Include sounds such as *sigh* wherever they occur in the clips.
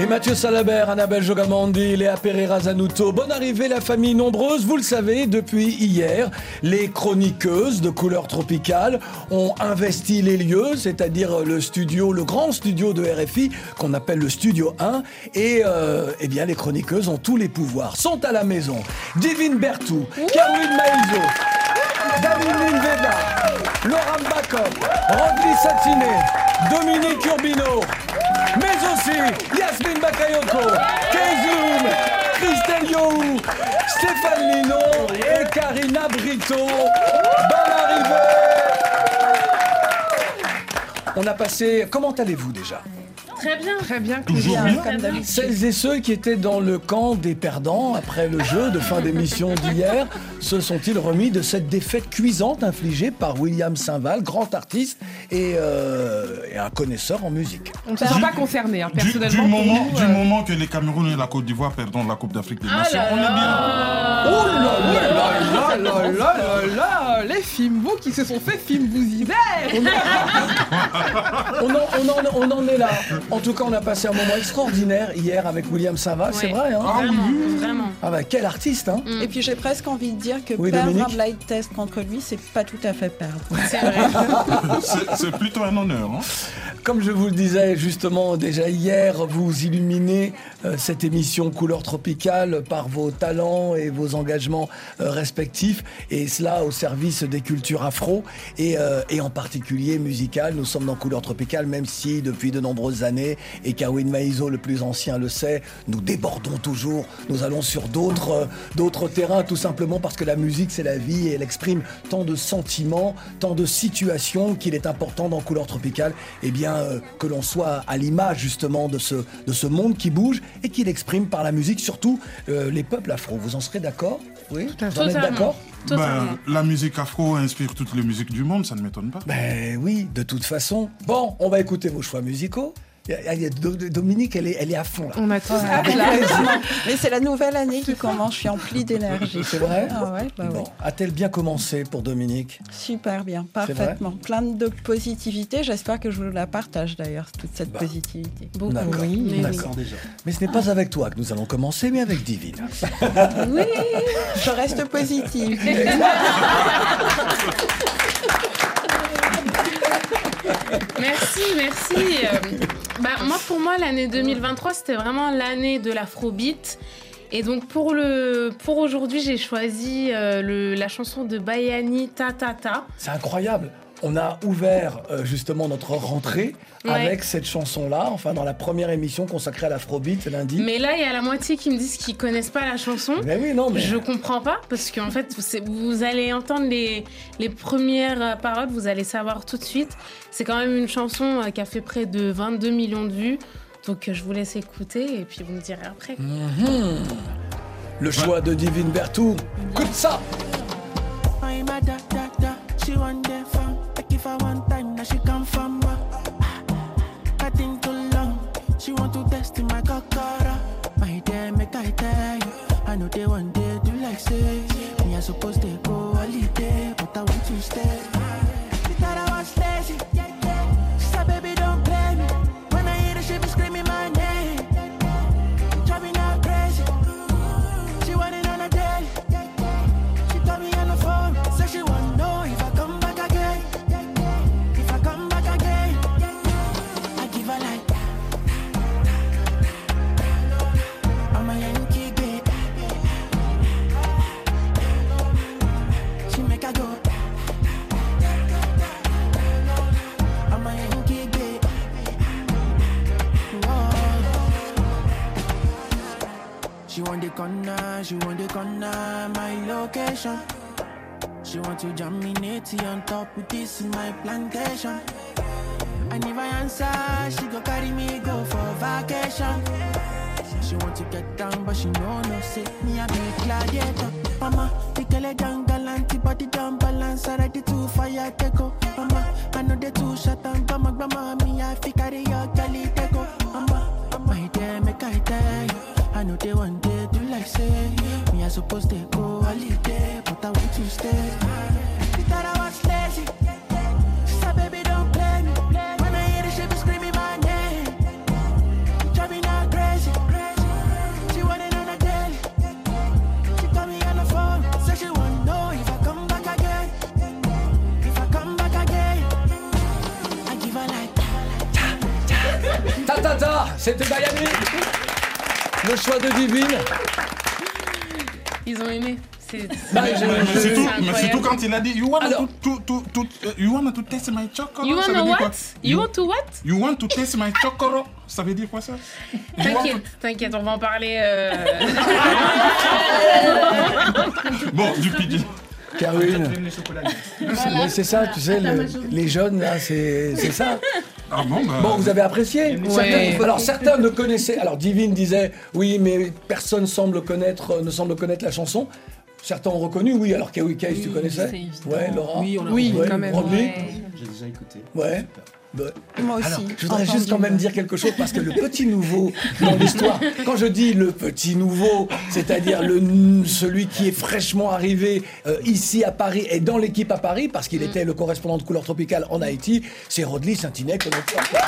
Et Mathieu Salabert, Annabelle Jogamandi, Léa Pereira Zanuto. Bonne arrivée, la famille nombreuse. Vous le savez, depuis hier, les chroniqueuses de couleur tropicale ont investi les lieux, c'est-à-dire le studio, le grand studio de RFI, qu'on appelle le Studio 1. Et euh, eh bien, les chroniqueuses ont tous les pouvoirs. Sont à la maison. Divine Bertou, Caroline Maïzo, David Veda, Laura Mbakov, Rodney Satiné, Dominique Urbino, aussi Yasmine Bakayoko, Keizum, Christelle Yohou, Stéphane Lino et Karina Brito. Bonne arrivée. On a passé... Comment allez-vous déjà? Très bien. Très bien, Toujours Claudia, bien. comme d'habitude. Celles et ceux qui étaient dans le camp des perdants après le jeu de fin d'émission d'hier se sont-ils remis de cette défaite cuisante infligée par William Saint-Val, grand artiste et, euh, et un connaisseur en musique On ne se sent pas concerné, hein, Du, personnellement. du moment, nous, du euh, moment que les Cameroun et la Côte d'Ivoire perdront la Coupe d'Afrique des Nations, on est bien. Oh là Oh là là là là là Les Fimbo qui se sont fait Fimbousiver on en, on en- on en est là. En tout cas, on a passé un moment extraordinaire hier avec William Saint-Val, c'est vrai. Hein Vraiment, vraiment. ah bah, quel artiste, hein Et puis j'ai presque envie de dire que Oui, perdre Dominique un blind test contre lui, c'est pas tout à fait perdre. C'est vrai. *laughs* C'est- C'est plutôt un honneur. hein. Comme je vous le disais justement déjà hier, vous illuminez euh, cette émission Couleur Tropicale par vos talents et vos engagements euh, respectifs, et cela au service des cultures afro et, euh, en particulier musicales. Nous sommes dans Couleur Tropicale, même si depuis de nombreuses années, et Kawin Maizo le plus ancien le sait, nous débordons toujours, nous allons sur d'autres euh, d'autres terrains, tout simplement parce que la musique c'est la vie et elle exprime tant de sentiments, tant de situations qu'il est important dans Couleur Tropicale, eh bien euh, que l'on soit à l'image justement de ce, de ce monde qui bouge et qu'il exprime par la musique surtout les peuples afro. Vous en serez d'accord? Oui êtes Totalement. d'accord. Ben, la musique afro inspire toutes les musiques du monde, ça ne m'étonne pas. Ben oui, de toute façon. Bon, on va écouter vos choix musicaux. Dominique, elle est, elle est à fond là. On a tous Ah, hâte, là. Mais c'est la nouvelle année qui commence, je suis emplie d'énergie. C'est vrai Ah ouais, bah Bon, oui. a-t-elle bien commencé pour Dominique? Super bien, parfaitement. Plein de positivité. J'espère que je vous la partage d'ailleurs, toute cette Bah. positivité. Beaucoup. D'accord, oui. d'accord déjà. Mais ce n'est pas avec toi que nous allons commencer, mais avec Divine. Oui, je reste positive. *laughs* Merci, merci. *laughs* Euh, bah, moi, pour moi, l'année 2023, c'était vraiment l'année de l'afrobeat. Et donc, pour, le, pour aujourd'hui, j'ai choisi euh, le- la chanson de Bayani Ta Ta Ta. C'est incroyable. On a ouvert euh, justement notre rentrée Ouais. avec cette chanson-là, enfin dans la première émission consacrée à l'afrobeat lundi. Mais là, il y a la moitié qui me disent qu'ils connaissent pas la chanson. Mais oui, non, mais Je comprends pas parce qu'en fait, vous allez entendre les, les premières euh, paroles, vous allez savoir tout de suite. C'est quand même une chanson euh, qui a fait près de 22 millions de vues. Donc, je vous laisse écouter et puis vous me direz après. Mhm. le choix de Divine Bertou. Écoute ça I want time, now she come from what? I think too long. She want to test in my cockara. My dear, make I tell you. I know they one day do like say. Me I supposed to go holiday, but I want to stay. she want the corner, my location. She want to germinate on top of this my plantation. And if I answer, she go carry me go for vacation. She want to get down, but she know no say me a big gladiator. Mama, the girl a down galanty, body down balance, ready to fire take go. Mama, I know they too shut down, come grandma, grandma, me I fi carry your girl take go. Mama, my dear, make I tell you, I know they want like say. Me, I supposed to go holiday, but I want to stay. Thought I was lazy. Baby, don't play me. When Ta ta ta, c'était Bayani. Le choix de Divine. Ils ont aimé. C'est Bah, Mais, surtout incroyable. quand il a dit You wanna, Alors- to, to, to, to- uh, you wanna to taste my chocolate? You ça veut wanna dire quoi? What You want to what? You want to taste my chocolate? Ça veut dire quoi ça? T'inquiète, t'inquiète, on va en parler. euh, *laughs* Bon, du pidgin. Karine. C'est ça, tu sais, le- les jeunes, là, c'est c'est ça. Ah bon, bah. Bon, vous avez apprécié Ouais. Certains- Alors certains ne connaissaient. Alors Divine disait oui, mais personne semble connaître, ne semble connaître la chanson. Certains ont reconnu, oui. Alors Kawi Case, tu connaissais. Ouais, Laura. Oui, on l'a Oui, Ouais, quand même. Ouais. J'ai déjà écouté. Ouais. Ouais. Moi aussi. Alors, je voudrais juste quand même dire quelque chose parce que le petit nouveau dans l'histoire, *laughs* quand je dis le petit nouveau, c'est-à-dire le celui qui est fraîchement arrivé euh, ici à Paris et dans l'équipe à Paris, parce qu'il était le correspondant de couleur tropicale en Haïti, c'est Rodley Saint-Inet que l'on peut applaudir.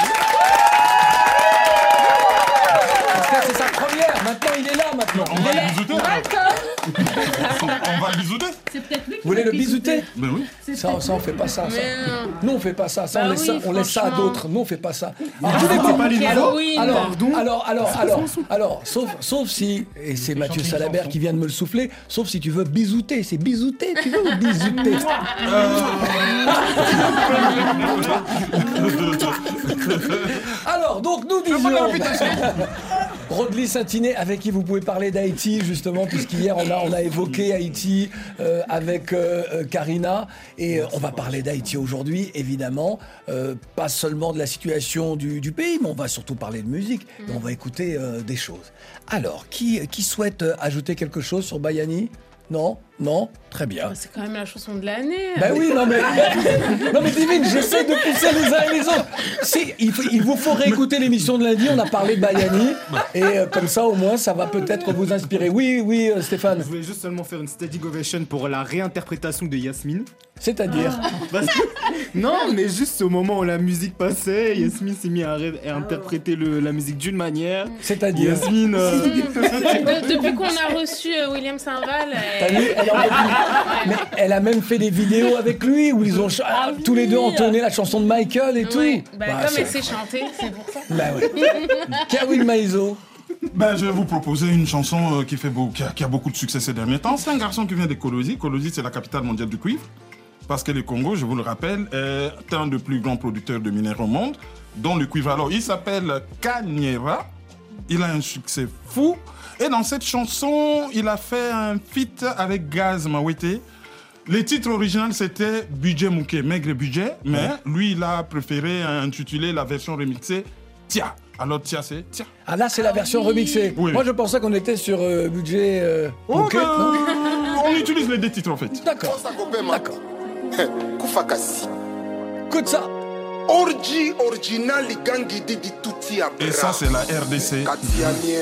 Parce que c'est sa première. Maintenant, il est là. Maintenant, *laughs* On va le bisouter On va le bisouter Vous voulez le bisouter Ben oui. ça, ça, on fait pas ça. Nous, on fait pas ça. ça, Bah on laisse, oui, ça on laisse ça à d'autres. Nous, on fait pas ça. Ah, Alors, alors, alors, alors, alors, alors, alors, sauf, sauf si, et c'est Mathieu Salabert qui vient de me le souffler, sauf si tu veux bisouter. C'est bisouter, tu veux ou bisouter? *laughs* *laughs* Alors, donc nous disions. Rodley Saintinet, avec vous pouvez parler d'Haïti, justement, puisqu'hier on a, on a évoqué Haïti euh, avec euh, euh, Karina. Et on va parler d'Haïti aujourd'hui, évidemment. Pas seulement de la situation du, pays, mais on va surtout parler de musique. Et on va écouter des choses. Alors, qui, souhaite ajouter quelque chose sur Bayani? Non? Non Très bien. C'est quand même la chanson de l'année. Ben oui, non mais, *laughs* non mais Divine, j'essaie de pousser les uns et les autres. Si, il, faut- il vous faut réécouter l'émission de lundi, on a parlé de Bayani, et euh, comme ça au moins ça va peut-être vous inspirer. Oui, oui, euh, Stéphane, Je voulais juste seulement faire une standing ovation pour la réinterprétation de Yasmine. c'est-à-dire. Que- non, mais juste au moment où la musique passait, Yasmine s'est mis à, ré- à interpréter le- la musique d'une manière. C'est-à-dire. Yasmine. euh, De- *laughs* depuis qu'on a reçu euh, William Saint-Val. T'as vu elle, Mais elle a même fait des vidéos avec lui où ils ont ch- ah, tous les deux entonné la chanson de Michael et tout. Ouais, bah, Bah, comme c'est- elle sait chanter, c'est pour ça. Bah oui. Maizo. Ben, je vais vous proposer une chanson euh, qui, fait beau- qui, a, qui a beaucoup de succès ces derniers temps. C'est un garçon qui vient de Colosi. Colosi, c'est la capitale mondiale du cuivre. Parce que le Congo, je vous le rappelle, est un des plus grands producteurs de minéraux au monde, dont le cuivre. Alors, il s'appelle Kanyera. Il a un succès fou. Et dans cette chanson, il a fait un feat avec Gaz Mawete. Le titre original, c'était Budget Mouké, maigre budget. Mais lui, il a préféré intituler la version remixée Tia. Alors, Tia, c'est Tia. Ah là c'est la version remixée. Oui. Moi je pensais qu'on était sur euh, budget. euh, Oh, ben, on utilise les deux titres en fait. D'accord. D'accord. *laughs* kufakasi Écoute ça. Orji original gangi didi tuti ya Et ça, c'est la RDC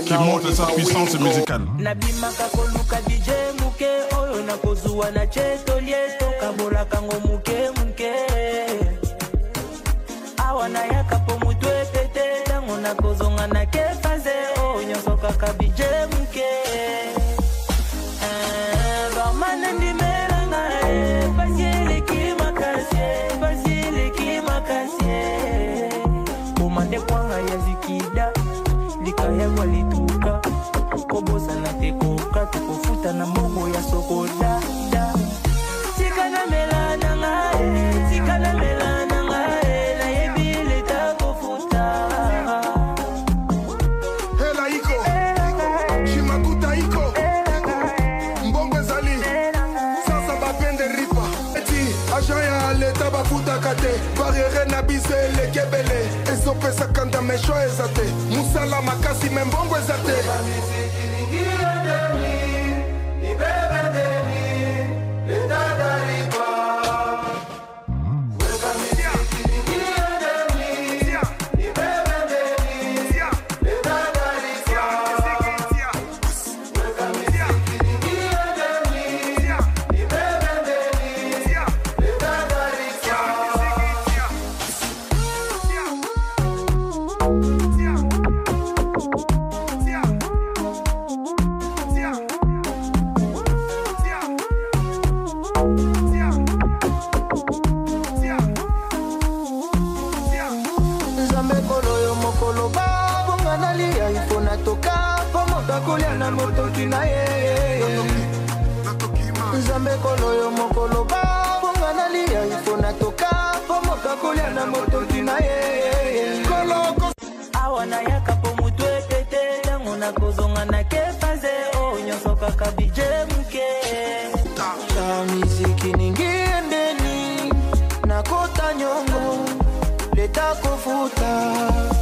qui montre sa puissance musicale. nabimaka koluka dj muke oyo nakozwa na chetolie tokabolaka ngo muke muke. Awa nayaka po tokofuta na mbongo ya sokoda da. tika na mela na ngai tika na mela na ngai nayebi leta kofuta. Hela iko shimakuta iko mbongo ezali. Sasa bapende ripa eti agent ya leta bafutaka te. Barriere na biso eleki ebele ezopesaka ndamesho eza te. Mosala makasi me mbongo eza te natoka mpo moto akolia na motoki na ye. Nzambe kolo yo mokoloba bonga nalia ifo natoka mpo moto akolia na motoki na ye. Awa nayaka mpo motu epete ntango nakozonga na kefaze oyo oh, nyonso kaka bije moke miziki ningi endeni nakota nyongo leta kofuta.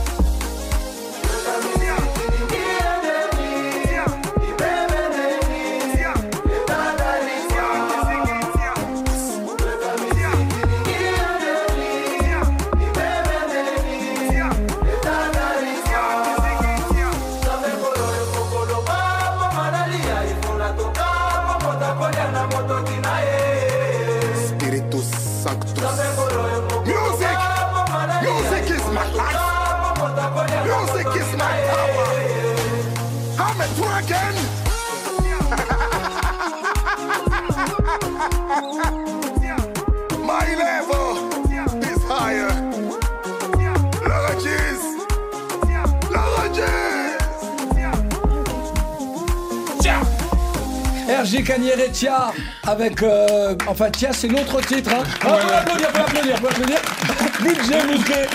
RG Cagneretia avec. euh, enfin, Tia, c'est l'autre titre. Hein. Ah, Ouais. applaudir, faut applaudir, faut applaudir. *laughs* Musclé.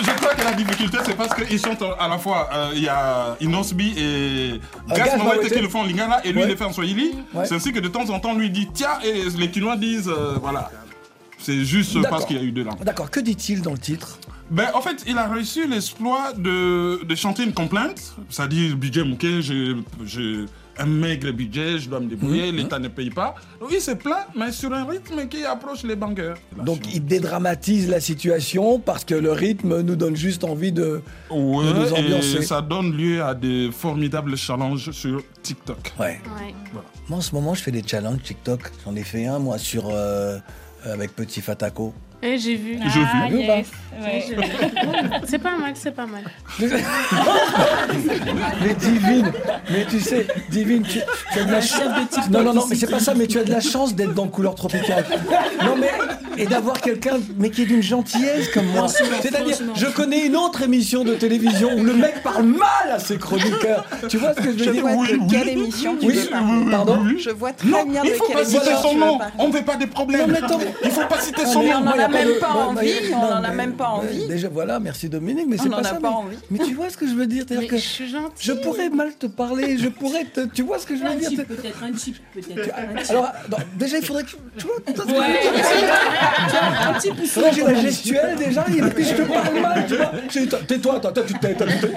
Je crois que la difficulté, c'est parce qu'ils chantent à la fois. euh, Il y a Inosbi et Euh, Gas Mawete qui le font en lingala et lui Ouais. il le fait en swahili. C'est ainsi que de temps en temps, lui dit tiens et les Kinois disent euh, voilà. C'est juste parce qu'il y a eu deux langues. D'accord, que dit-il dans le titre? Ben, en fait, il a réussi l'exploit de, de chanter une complainte, c'est-à-dire budget Mouquet, j'ai un maigre budget, je dois me débrouiller, Mhm. l'État ne paye pas. Donc, il se plaint, mais sur un rythme qui approche les bangers. Donc, il dédramatise la situation parce que le rythme nous donne juste envie de, Ouais, de nous ambiancer. et ça donne lieu à des formidables challenges sur TikTok. Ouais. Moi, en ce moment, je fais des challenges TikTok. J'en ai fait un, moi, sur. euh, avec Petit Fatako. Eh, j'ai vu. J'ai vu. Ah, Vu ou yes. Ouais, vu. *laughs* C'est pas mal, c'est pas mal. *laughs* Mais Divine, mais tu sais, Divine, tu, tu as de la chance. Non, non, non, mais c'est pas ça, mais tu as de la chance d'être dans Couleur Tropicale. Non, mais. Et d'avoir quelqu'un, mais qui est d'une gentillesse comme moi. C'est-à-dire, je connais une autre émission de télévision où le mec parle mal à ses chroniqueurs. Tu vois ce que je veux Je dire? vois de quelle émission tu Oui, veux parler? Pardon? Je vois très Non, bien il de faut quelle pas citer son nom. On ne veut pas des problèmes. Non, mais attends. Il faut pas citer son nom. On en y a pas même pas envie, on a même pas Déjà, voilà, merci Dominique, mais On c'est en pas a ça. pas mais, envie. mais tu vois ce que je veux dire C'est-à-dire Mais que je suis gentille. je pourrais mal te parler, je pourrais te. Tu vois ce que je veux dire t'es- peut-être, un chip, peut-être. Alors, déjà, il faudrait que. Tu vois, *laughs* un petit Il pouce. faudrait que j'ai la gestuelle déjà, et puis je te parle mal, tu vois. *laughs* Tais-toi, attends, toi, tu te tais, toi, tu te tais.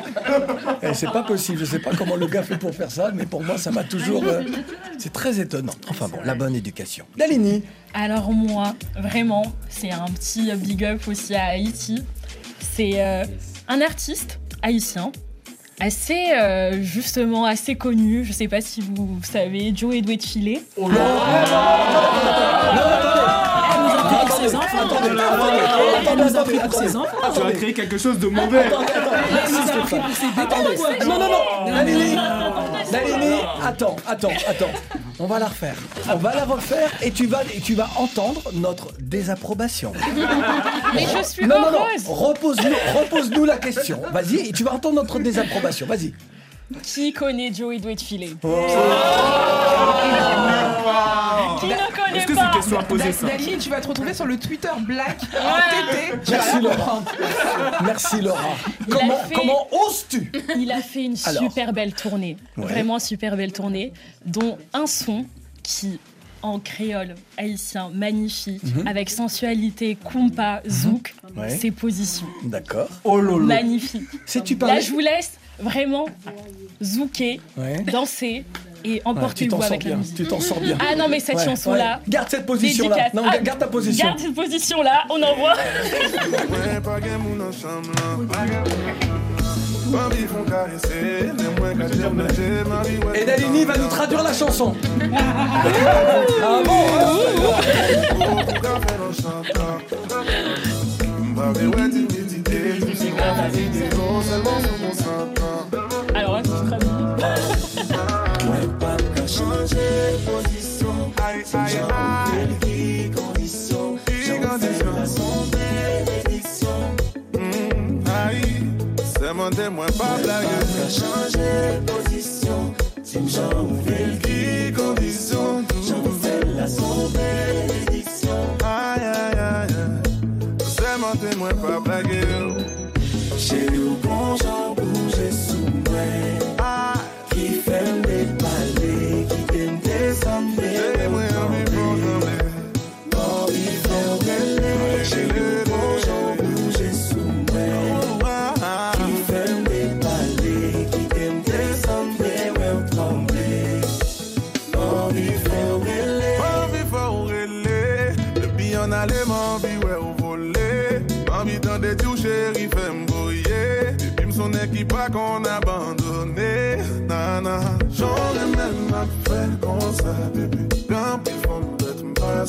Eh, C'est pas possible, je sais pas comment le gars fait pour faire ça, mais pour moi, ça m'a toujours. euh, C'est très étonnant. Enfin bon, la bonne éducation. Dalini Alors moi, vraiment, c'est un petit big up aussi à Haïti. C'est euh, un artiste haïtien, assez euh, justement assez connu. Je sais pas si vous savez, Joe Edouard de Filet. Elle nous a pris pour ses enfants. Elle nous a pris pour ses enfants. Tu as créé quelque chose de mauvais. Elle nous a pris pour ses bébés, quoi. Non, non, non Attends, attends, attends. On va la refaire. On va la refaire et tu vas, et tu vas entendre notre désapprobation. Mais je suis Non, non, non. heureuse. Repose-nous repose-nous la question. Vas-y, et tu vas entendre notre désapprobation. Vas-y. Qui connaît Joe Edouard de Filet Oh. Qui ne connaît Est-ce que pas c'est une question à poser ça Daline, tu vas te retrouver sur le Twitter Black en. TT. Merci la Laura. Merci Laura. Il a Comment, fait- comment oses-tu Il a fait une Alors. super belle tournée, Ouais. vraiment super belle tournée, dont un son qui, en créole haïtien magnifique, Mhm. avec sensualité, compas, zouk, Ouais. ses positions. D'accord. Oh lolo. Magnifique. Sais-tu Là, parler je vous laisse vraiment zouker, Ouais. danser et Ouais, tu emportez-vous sors avec la bien. musique. Tu t'en sors bien. Ah non, mais cette Ouais, chanson-là. ouais. Garde cette position-là. Non, Ah, garde ta position. Garde cette position-là, on envoie. Ouais, ouais Et Dalini va nous traduire la chanson. Ah bon position bénédiction. Aïe. C'est mon témoin pas blague. Changer position. Qui condition la son bénédiction. Aïe aïe aïe C'est mon monté, moi pas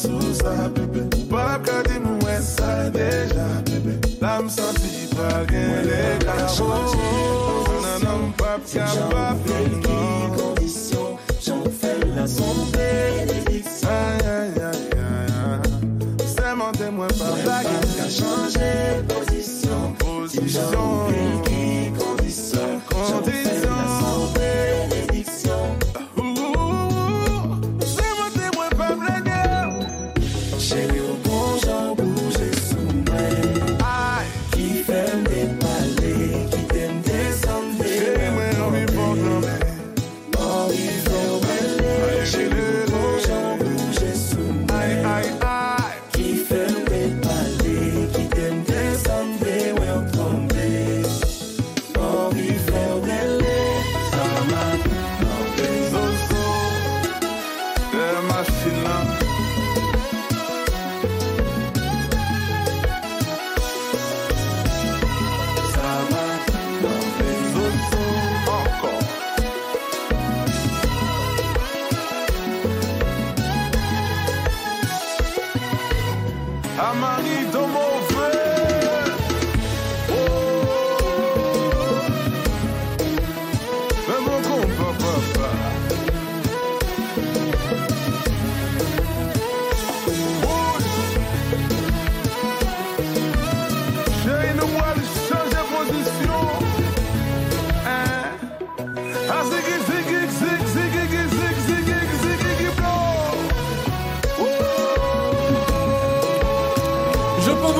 d'être m'pas sous ça, bébé. Pas qu'à dire, ouais, ça déjà, bébé. Là, m'senti pas gain les gars. Oh, oh, nana, m'pas capable, non. conditions, j'en fais la son bénédiction. Aïe, aïe, aïe, aïe, aïe. C'est mon témoin, pas blague. changer position. Position. Condition.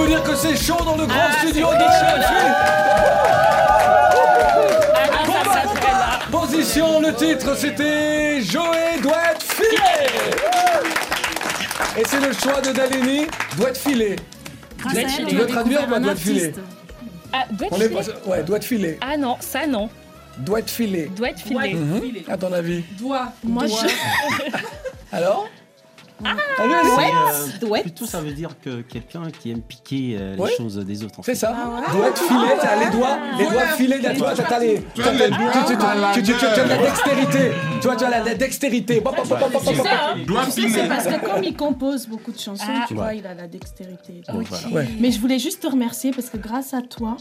Vous dire que c'est chaud dans le grand Ah, studio de. Ah là. Position, le titre c'était Joey doit être filé. Et c'est le choix de Dalini, doit être filé. Tu veux traduire ou pas doit être filé. Ah, doit être On est filé pas- Ouais, doit être filé. Ah non, ça non. Doit être filé. Doit être filé. Mhm. À ton avis Doigt. Moi, Doigt. *laughs* Alors Ah. Euh, Ouais. Plutôt, ça veut dire que quelqu'un qui aime piquer euh, Ouais. les choses des autres. en C'est fait. ça. Doit être filé, t'as les doigts, les doigts filés toi, t'as les, Tu as la dextérité. Tu as la dextérité. Hein Tu sais, filé. c'est parce que comme il compose beaucoup de chansons, Ah. tu Ouais. vois, il a la dextérité. Ouais. Mais je voulais juste te remercier parce que grâce à toi,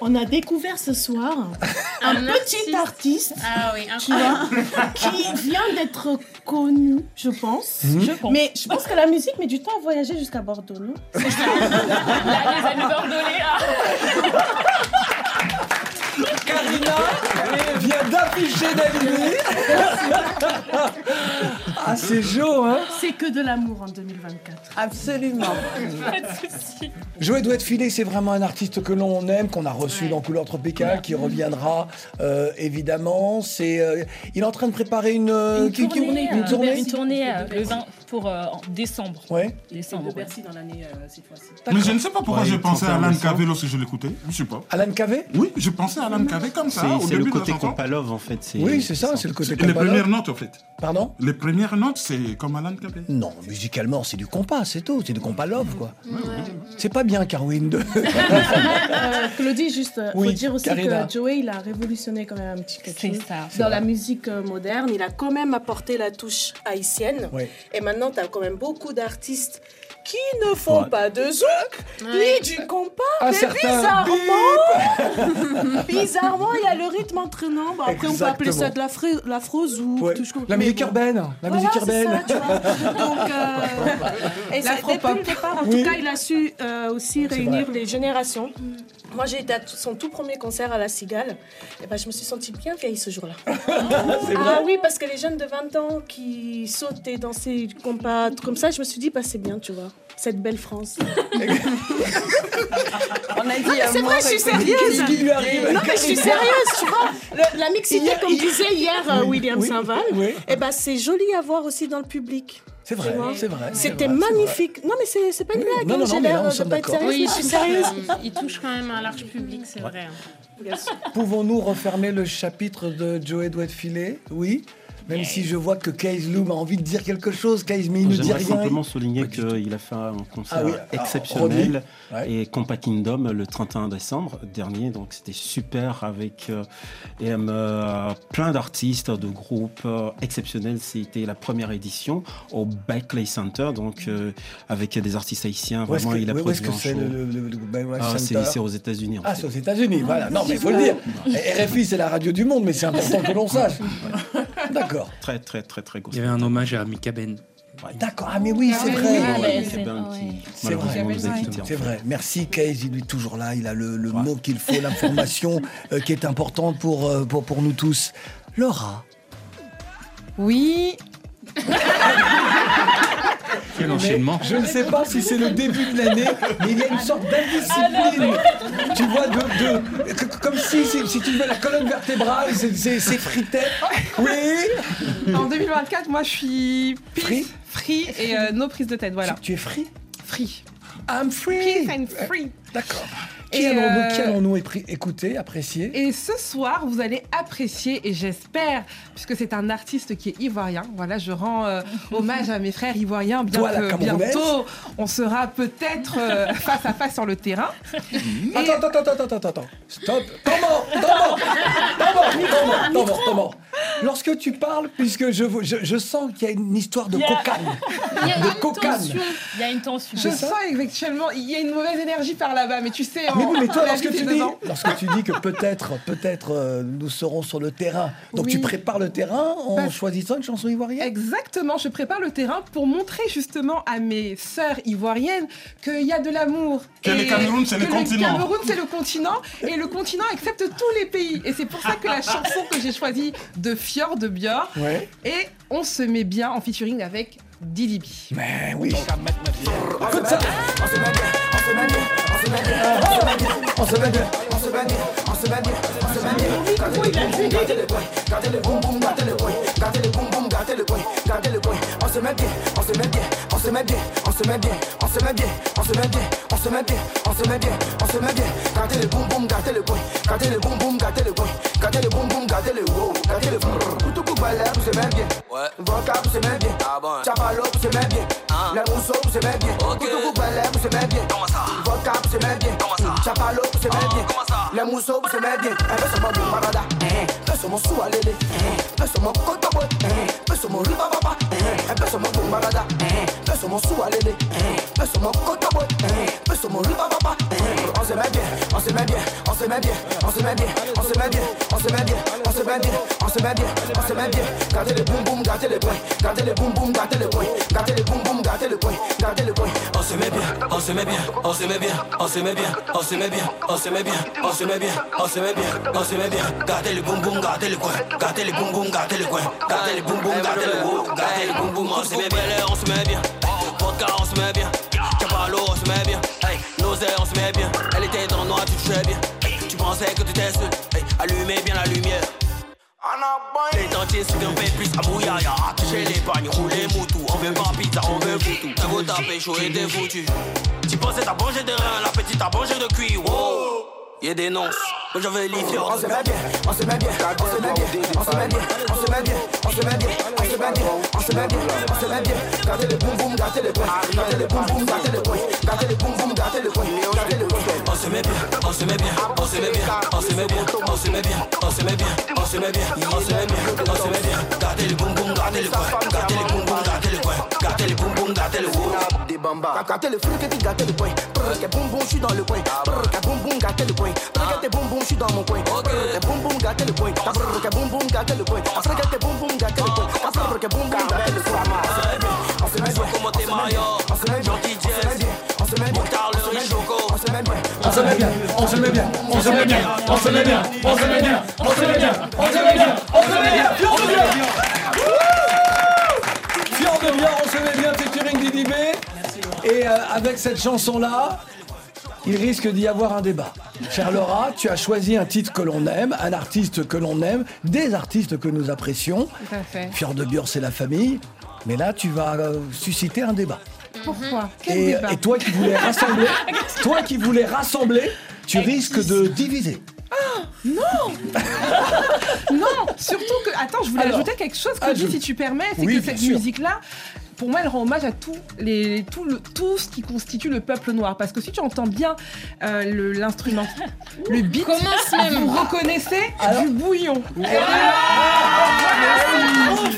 on a découvert ce soir un, petit artiste, Ah oui, tu vois, qui vient d'être connu, je pense. Je pense. Mais je pense que la musique met du temps à voyager jusqu'à Bordeaux, non? *laughs* Là, les amis bordelais, *laughs* là. Karina vient d'afficher Dalini. Ah, c'est chaud, hein C'est que de l'amour en 2024. Absolument. Pas de soucis. Joey Doit être filé, c'est vraiment un artiste que l'on aime, qu'on a reçu Ouais. dans Couleur Tropicale, qui reviendra euh, évidemment. C'est, euh, il est en train de préparer une, euh, Une qui- qui- tournée, une euh, tournée Une tournée euh, le Bercy. 20 pour euh, en décembre. Ouais. Décembre. de. Bercy dans l'année euh, cette fois-ci. Mais je ne sais pas pourquoi Ouais, j'ai pensé à Alan. Cavé lorsque je l'écoutais. Je sais pas. Alan Cavé Oui, j'ai pensé à Alan Cavé comme ça C'est le côté. Compalove en fait. Oui, c'est ça, c'est le côté Les premières notes, en fait. Pardon? Les premières notes, c'est comme Alan Cavé. Non, musicalement, c'est du compas, c'est tout. C'est du compas love, quoi. C'est pas bien, Carwin 2. *laughs* Euh, Claudie, juste, euh, Oui, faut dire aussi que Joey, il a révolutionné quand même un petit chose. ça. Dans la musique euh, moderne, il a quand même apporté la touche haïtienne. Et maintenant, tu as quand même beaucoup d'artistes qui ne font Ouais. pas de zouk, ni du compas. Un mais bizarrement, *laughs* bizarrement, il y a le rythme entraînant. Bon, après, on peut appeler ça de l'afro- l'afro-zouk. Ouais. tout ce qu'on- La musique bon. urbaine. La Voilà, musique c'est urbaine. ça, tu vois. Donc, euh, *laughs* et ça, depuis le départ, en Oui. tout cas, il a su euh, aussi C'est réunir vrai. les générations. Moi, j'ai été à son tout premier concert à la Cigale. Et ben, je me suis sentie bien vieille ce jour-là. *laughs* ah oui, parce que les jeunes de 20 ans qui sautent et dansaient du compas comme ça, je me suis dit, bah, c'est bien, tu vois. Cette belle France. *laughs* On a dit c'est vrai, je suis sérieuse. Qu'est-ce qui lui arrive Non, mais je suis sérieuse, tu vois. Le- la mixité, Hier- comme disait hier euh, Oui, William oui, Saint-Val, oui. eh ben, c'est joli à voir aussi dans le public. C'est vrai, c'est vrai, C'était vrai, magnifique. Non, mais c'est c'est pas une blague. Non, hein, non, j'ai l'air de sommes pas être d'accord. sérieuse, Oui, je suis il- sérieuse. Il touche quand même un large public, c'est vrai. Pouvons-nous refermer le chapitre de Joey doit filer Oui. Même si je vois que Case Loom a envie de dire quelque chose, Case, mais il ne dit J'aimerais rien. simplement souligner qu'il a fait un concert Ah oui, ah, exceptionnel et Compa Kingdom le 31 décembre dernier, donc c'était super avec euh, et, euh, plein d'artistes, de groupes euh, exceptionnels. C'était la première édition au Barclays Center, donc euh, avec des artistes haïtiens. Vraiment, que- il a produit c'est le, le, le- Ah, c'est aux États-Unis. Ah, c'est aux États-Unis, voilà. Non, mais il faut le dire. RFI, c'est la radio du monde, mais c'est important que l'on sache. D'accord. Très, très, très, très gros. Il y avait un hommage à Mika Ben. D'accord, ah mais oui, c'est vrai. C'est vrai, c'est vrai. Merci Case, il est toujours là, il a le, le mot qu'il faut, l'information *laughs* euh, qui est importante pour, euh, pour, pour nous tous. Laura. Oui. *laughs* Quel enchaînement. Je ne sais pas si c'est le début de l'année, mais il y a une sorte d'indiscipline. tu vois, de, de- c- comme si, si, si tu veux, la colonne vertébrale c'est- c'est- s'effritait. Oui. En 2024, moi, je suis Free free et euh, no prise de tête, voilà. Tu es free Free. I'm free. Peace and free. D'accord. Qui Et, allons-nous euh, épri- écouter, apprécier Et ce soir, vous allez apprécier, et j'espère, puisque c'est un artiste qui est ivoirien. Voilà, je rends euh, hommage à mes frères ivoiriens, bien que bientôt, on sera peut-être euh, *laughs* face à face sur le terrain. Attends, attends, attends, attends, attends, attends. Stop. Temps mort, temps mort, temps Lorsque tu parles, puisque je, je, je sens qu'il y a une histoire de cocagne. *laughs* Il y a De une cocagne. tension. Il y a une tension. Je sens effectivement, il y a une mauvaise énergie par là-bas, mais tu sais, Mais en- oui, mais toi, lorsque tu, dis, lorsque tu dis que peut-être, peut-être euh, nous serons sur le terrain, donc Oui. tu prépares le terrain en Bah, choisissant une chanson ivoirienne Exactement, je prépare le terrain pour montrer justement à mes sœurs ivoiriennes qu'il y a de l'amour. Que le Cameroun, c'est le que continent. Le Cameroun, c'est le continent. Et le continent accepte tous les pays. Et c'est pour ça que la chanson que j'ai choisie de Fjord de Bior. Ouais. Et on se met bien en featuring avec Didi B. Mais oui. Écoute ça. On se met bien, on se met bien, on se met bien, on se met bien, on se met bien, on se met bien, on se met bien. Gardez le boum boum, gardez le coin, gardez le boum boum, gardez le coin, gardez le boum boum, gardez le coin, gardez le coin. On se met bien, on se met bien, on se met bien, on se met bien, on se met bien, on se met bien, on se met bien, on se met bien, on se met bien. Gardez le boum boum, gardez le coin, gardez le boum boum, gardez le coin, gardez le boum boum, gardez le wow, Craquer le brrr. Couteau coupe à l'air, c'est même bien. Ouais. Vodka, c'est même bien. Ah bon. Chapalo, vous aimez bien. Ah. La rousseau, c'est même bien. Ok. Couteau coupe à l'air, bien. Comment ça? Vodka, c'est même bien. Comment ça? Chapalo, vous aimez bien. Comment ça? La mousseau, c'est même bien. Eh, ben, c'est mon bon parada. Eh, ben, c'est mon sou à l'élé. Eh, ben, c'est mon cotoboy. Eh, ben, c'est mon riba papa. Eh, ben, c'est mon bon parada. Peso sou alele Peso mon kotobo Peso mon ribababa On se met bien, on se met bien, on se met bien On se met bien, on se met bien, on se met bien On se met bien, on se met bien, on se met bien Gardez le boum boum, gardez le bruit Gardez le boum boum, gardez le bruit Gardez le boum boum, gardez le bruit Gardez le bruit On se met bien, on se met bien, on se met bien On se met bien, on se met bien, on se met bien On se met bien, on se met bien, on se met bien Gardez le boum boum, gardez le coin Gardez le boum boum, gardez le coin Gardez le boum boum, gardez le boum Gardez le boum boum, on se met bien, on se met bien se met bien. Chapalo, on se met bien. Hey, Nausée, on se met bien. Elle était dans le noir, tu touchais bien. Tu pensais que tu étais seul. Hey, allumez bien la lumière. Les dentiers se grimpaient plus à Bouyaya Chez les pagnes, rouler moutou On veut pas pizza, on veut foutu Que vous tapez chaud et t'es foutu Tu pensais t'as mangé de rein, la petite a mangé de cuir Wow Y'a des noms, moi j'avais les fiers On se met bien, on se met bien, on se met bien, on se met bien, on se met bien, on se met bien, on se met bien, on se met bien, on se met bien. Gardez le boum boum, gardez le coin, gardez le boum boum, gardez le coin, gardez le boum boum, gardez le coin, gardez le coin. On se met bien, on se met bien, on se met bien, on se met bien, on se met bien, on se met bien, on se met bien, on se met bien, on se met bien. Gardez le boum boum, gardez le coin, gardez le boum boum, gardez le coin, gardez le gardez le haut. Des bambas. Le fric et puis gardez le coin. Que boum boum, je suis dans le coin. Que boum boum, gardez le coin. Que boum boum, je suis dans mon coin. Que boum boum, gardez le coin. Que boum boum, gardez le coin. Que boum boum, gardez le coin. Que le. On se met bien, on se met bien, on se met bien, on se met bien, on se met bien, on se met bien, on se met bien. On se met bien, on se met bien, on se met bien, on se met bien, on se met bien, on se met bien, on se met bien, on se met bien, on se met bien. Et euh, avec cette chanson-là, il risque d'y avoir un débat. Chère Laura, tu as choisi un titre que l'on aime, un artiste que l'on aime, des artistes que nous apprécions. Tout à fait. Fior de Bior, c'est la famille. Mais là, tu vas euh, susciter un débat. Pourquoi? Quel Et, débat? et toi qui voulais rassembler, *laughs* toi qui voulais rassembler, tu risques de diviser. Non *laughs* Non Surtout que. Attends, je voulais Alors, ajouter quelque chose, ah, je- si tu permets. C'est Oui, que cette musique-là. Pour moi, elle rend hommage à tout, les, tout, le, tout ce qui constitue le peuple noir. Parce que si tu entends bien euh, l'instrument, le beat, vous reconnaissez du bouillon. Oh,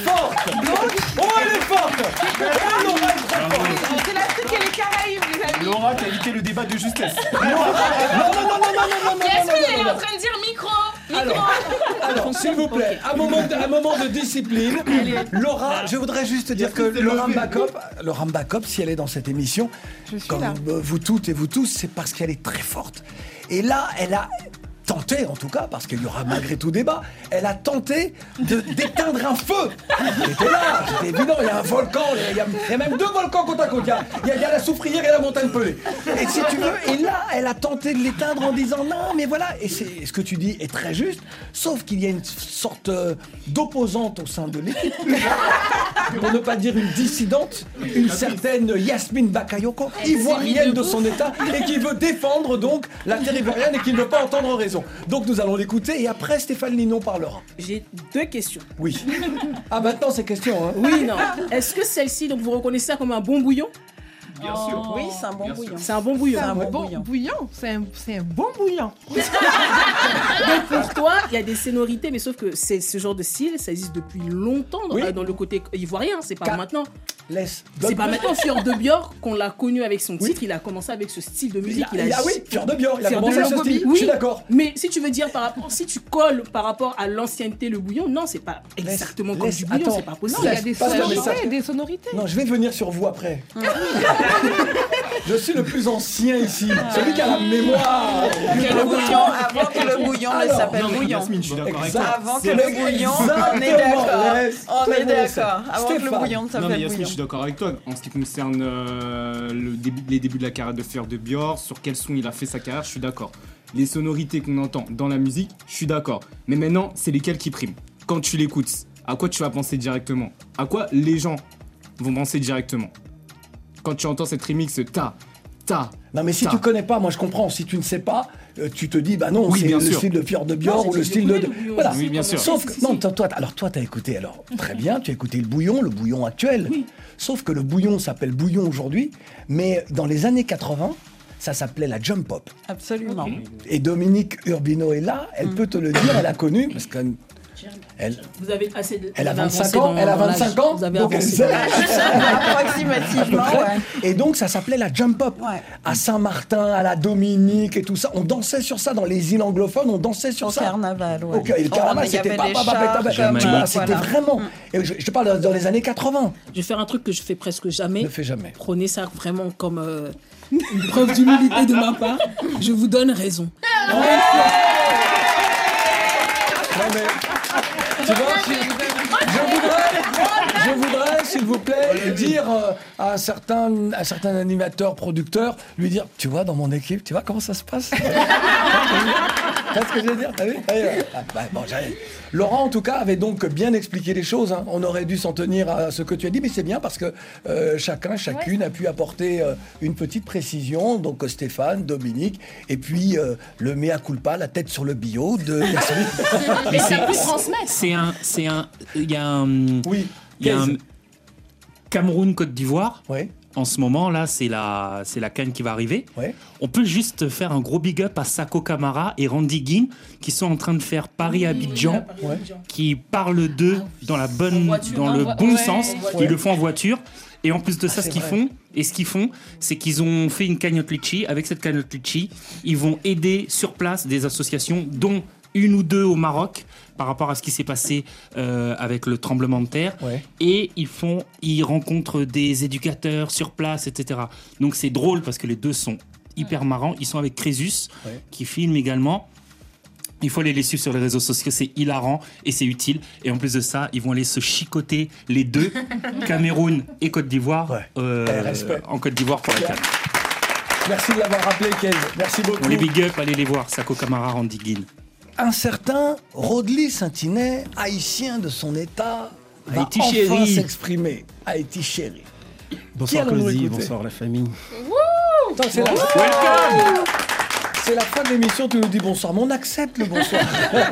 forte Oh, elle est forte Oh, est C'est l'Afrique et les Caraïbes, les amis. Laura, t'as évité le débat de justesse. Non, non, non, non, non, non, non, non, non, Yasmine, non, elle est non, en train de dire micro. Micro. Alors, alors s'il vous plaît, un moment, de, un moment de discipline. Laura, je voudrais juste dire que le Rambacop, le Rambacop, si elle est dans cette émission, comme là. vous toutes et vous tous, c'est parce qu'elle est très forte. Et là, elle a tenté, en tout cas, parce qu'il y aura malgré tout débat, elle a tenté de- d'éteindre un feu. J'étais là, évident, il y a un volcan, il y a, il y même deux volcans côte à côte. Il y a, il y la soufrière et la montagne pelée. Et si tu veux, et là, elle a tenté de l'éteindre en disant non, mais voilà, et c'est ce que tu dis est très juste, sauf qu'il y a une sorte euh, d'opposante au sein de l'équipe. Pour ne pas dire une dissidente, une certaine Yasmine Bakayoko, ivoirienne de son état, et qui veut défendre donc la terre ivoirienne et qui ne veut pas entendre raison. Donc nous allons l'écouter et après Stéphane Linon parlera. J'ai deux questions. Oui. Ah maintenant c'est question. Hein. Oui, non. Est-ce que celle-ci, donc vous reconnaissez ça comme un bon bouillon? Bien sûr. Oui, c'est un bon bouillon. C'est un bon bouillon. C'est un bon bouillon. C'est un, c'est un bon bouillon. *laughs* Donc pour toi, il y a des sonorités, mais sauf que c'est ce genre de style, ça existe depuis longtemps dans, Oui. dans le côté ivoirien. C'est pas maintenant. Laisse. C'est pas maintenant Fior de Bior qu'on l'a connu avec son titre. Il a commencé avec ce style de musique. Il a- il a- oui, Fior de Bior, il a commencé avec ce style. Je suis d'accord. Mais si tu veux dire par rapport, si tu colles par rapport à l'ancienneté le bouillon, non, c'est pas exactement comme laisse, du bouillon, attends. c'est pas possible. Non, il y a des sonorités, des sonorités. Non, je vais venir sur vous après. *laughs* Je suis le plus ancien ici, celui qui a la mémoire. Le bouillon, avant que le bouillon ne s'appelle bouillon. Yasmine, je suis d'accord avec Exact. toi. Avant que le bouillon, on est d'accord. On est d'accord. Avant que le bouillon ne Non mais s'appelle Yasmine, je bouillon. suis d'accord avec toi. En ce qui concerne euh, le début, les débuts de la carrière de Fior de Bior, sur quel son il a fait sa carrière, je suis d'accord. Les sonorités qu'on entend dans la musique, je suis d'accord. Mais maintenant, c'est lesquelles qui priment? Quand tu l'écoutes, à quoi tu vas penser directement? À quoi les gens vont penser directement? Quand tu entends cette remix, ta, ta. Non mais si ta. tu connais pas, moi je comprends. Si tu ne sais pas, euh, tu te dis bah non, Oui, c'est le sûr. style de Fior de c'est ou que le style de. Voilà. Oui, bien sûr. Sauf que non, toi, toi, alors toi t'as écouté alors très bien, tu as écouté le bouillon, le bouillon actuel. Sauf que le bouillon s'appelle bouillon aujourd'hui, mais dans les années 80, ça s'appelait la jump pop. Absolument. Et Dominique Urbino est là, elle peut te le dire, elle a connu parce qu'elle elle, Vous avez assez de. elle a vous avez 25 avancé ans, elle a dans l'âge. 25 ans, Vous avez donc elle sait. *laughs* Approximativement, ouais. Et donc ça s'appelait la jump pop. Ouais. À Saint-Martin, à la Dominique et tout ça, on dansait sur ça dans les îles anglophones, on dansait sur Au ça. carnaval, ouais. Et le carnaval, Oh, y c'était pas pas- c'était vraiment. Et je, je te parle dans les années 80. Je vais faire un truc que je fais presque jamais. Ne fais jamais. Prenez ça vraiment comme euh, une preuve d'humilité de ma part. Je vous donne raison. Non, mais, tu vois, je, je voudrais, je voudrais, s'il vous plaît, dire euh, à un certain, à un certain animateur, producteur, lui dire, tu vois, dans mon équipe, tu vois comment ça se passe? *laughs* Tu vois ce que je veux dire? T'as vu? Allez, ah, bah, bon, Laurent, en tout cas, avait donc bien expliqué les choses. hein. On aurait dû s'en tenir à ce que tu as dit, mais c'est bien parce que euh, chacun, chacune a pu apporter euh, une petite précision. Donc Stéphane, Dominique, et puis euh, le mea culpa, la tête sur le bio de. *laughs* Mais ça peut transmettre. C'est un, c'est un, il y a un, oui, il y a un Qu'est-ce- Cameroun Côte d'Ivoire. Ouais. En ce moment là, c'est la, c'est la canne qui va arriver. Ouais. On peut juste faire un gros big up à Sako Kamara et Randy Guin qui sont en train de faire Paris-Abidjan, Ouais. qui parlent d'eux dans la bonne, voiture. dans le bon ouais, sens. Ils le font en voiture. Et en plus de ça, Ah, ce c'est qu'ils font, et ce qu'ils font, c'est qu'ils ont fait une cagnotte litchi. Avec cette cagnotte litchi, ils vont aider sur place des associations, dont une ou deux au Maroc, par rapport à ce qui s'est passé euh, avec le tremblement de terre. Ouais. Et ils font, ils rencontrent des éducateurs sur place, etc. Donc c'est drôle parce que les deux sont hyper marrants. Ils sont avec Crésus, Ouais. qui filme également. Il faut aller les suivre sur les réseaux sociaux, c'est hilarant et c'est utile. Et en plus de ça, ils vont aller se chicoter les deux, *laughs* Cameroun et Côte d'Ivoire, Ouais. euh, en Côte d'Ivoire pour la CAN. Merci de l'avoir rappelé, Kez. Merci beaucoup. On les big up, allez les voir, Sako Kamara, Randy Ginn. Un certain Rodley Saintinet, haïtien de son état, va Haïti enfin chéri. s'exprimer. Haïti chéri. Bonsoir écouter bonsoir la famille. La Welcome. C'est la fin de l'émission, tu nous dis bonsoir, mais on accepte le bonsoir.